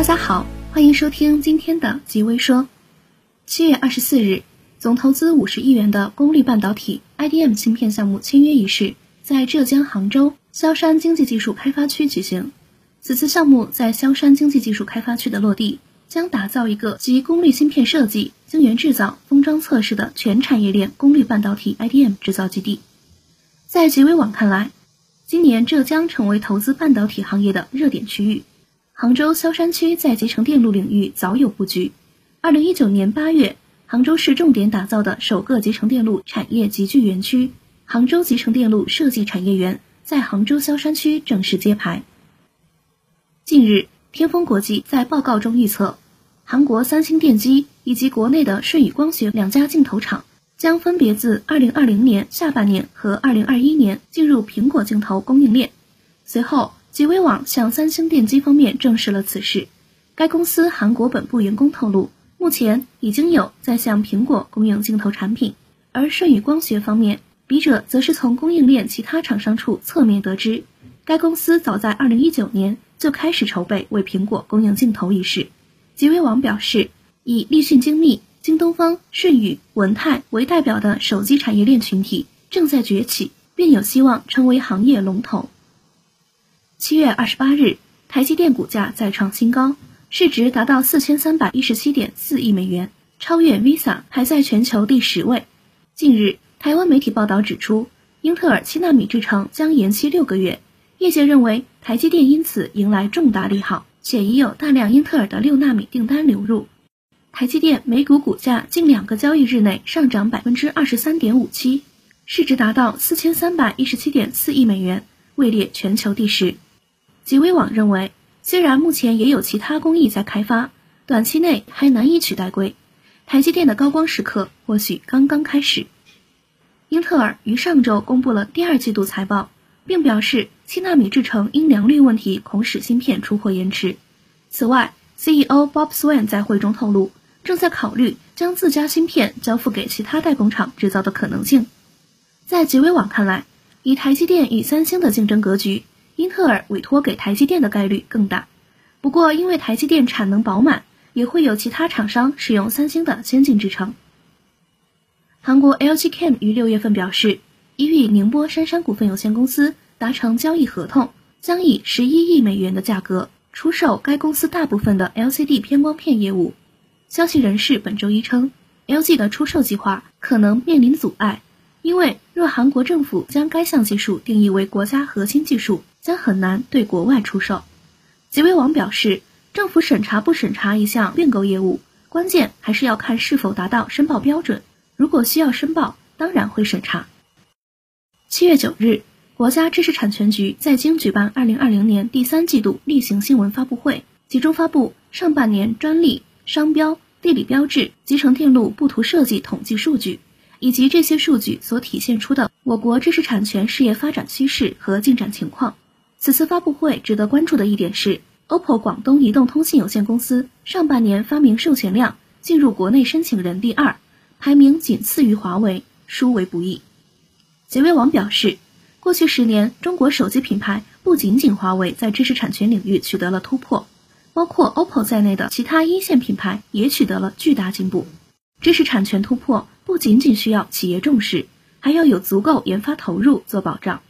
大家好，欢迎收听今天的极微说。七月二十四日，总投资五十亿元的功率半导体 IDM 芯片项目签约仪式在浙江杭州萧山经济技术开发区举行。此次项目在萧山经济技术开发区的落地，将打造一个集功率芯片设计、晶圆制造、封装测试的全产业链功率半导体 IDM 制造基地。在极微网看来，今年浙江成为投资半导体行业的热点区域。杭州萧山区在集成电路领域早有布局。二零一九年八月，杭州市重点打造的首个集成电路产业集聚园区——杭州集成电路设计产业园，在杭州萧山区正式揭牌。近日，天风国际在报告中预测，韩国三星电机以及国内的舜宇光学两家镜头厂将分别自二零二零年下半年和二零二一年进入苹果镜头供应链。随后。极微网向三星电机方面证实了此事。该公司韩国本部员工透露，目前已经有在向苹果供应镜头产品。而舜宇光学方面，笔者则是从供应链其他厂商处侧面得知，该公司早在2019年就开始筹备为苹果供应镜头一事。极微网表示，以立讯精密、京东方、舜宇、文泰为代表的手机产业链群体正在崛起，并有希望成为行业龙头。七月二十八日，台积电股价再创新高，市值达到四千三百一十七点四亿美元，超越 Visa，排在全球第十位。近日，台湾媒体报道指出，英特尔七纳米制程将延期六个月，业界认为台积电因此迎来重大利好，且已有大量英特尔的六纳米订单流入。台积电每股股价近两个交易日内上涨百分之二十三点五七，市值达到四千三百一十七点四亿美元，位列全球第十。极微网认为，虽然目前也有其他工艺在开发，短期内还难以取代硅。台积电的高光时刻或许刚刚开始。英特尔于上周公布了第二季度财报，并表示七纳米制程因良率问题恐使芯片出货延迟。此外，CEO Bob Swan 在会中透露，正在考虑将自家芯片交付给其他代工厂制造的可能性。在极微网看来，以台积电与三星的竞争格局。英特尔委托给台积电的概率更大，不过因为台积电产能饱满，也会有其他厂商使用三星的先进制程。韩国 LG Chem 于六月份表示，已与宁波杉杉股份有限公司达成交易合同，将以十一亿美元的价格出售该公司大部分的 LCD 偏光片业务。消息人士本周一称，LG 的出售计划可能面临阻碍，因为若韩国政府将该项技术定义为国家核心技术。将很难对国外出售。极微网表示，政府审查不审查一项并购业务，关键还是要看是否达到申报标准。如果需要申报，当然会审查。七月九日，国家知识产权局在京举办二零二零年第三季度例行新闻发布会，集中发布上半年专利、商标、地理标志、集成电路布图设计统计数据，以及这些数据所体现出的我国知识产权事业发展趋势和进展情况。此次发布会值得关注的一点是，OPPO 广东移动通信有限公司上半年发明授权量进入国内申请人第二，排名仅次于华为，殊为不易。杰威网表示，过去十年，中国手机品牌不仅仅华为在知识产权领域取得了突破，包括 OPPO 在内的其他一线品牌也取得了巨大进步。知识产权突破不仅仅需要企业重视，还要有足够研发投入做保障。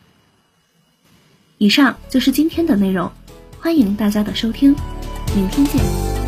以上就是今天的内容，欢迎大家的收听，明天见。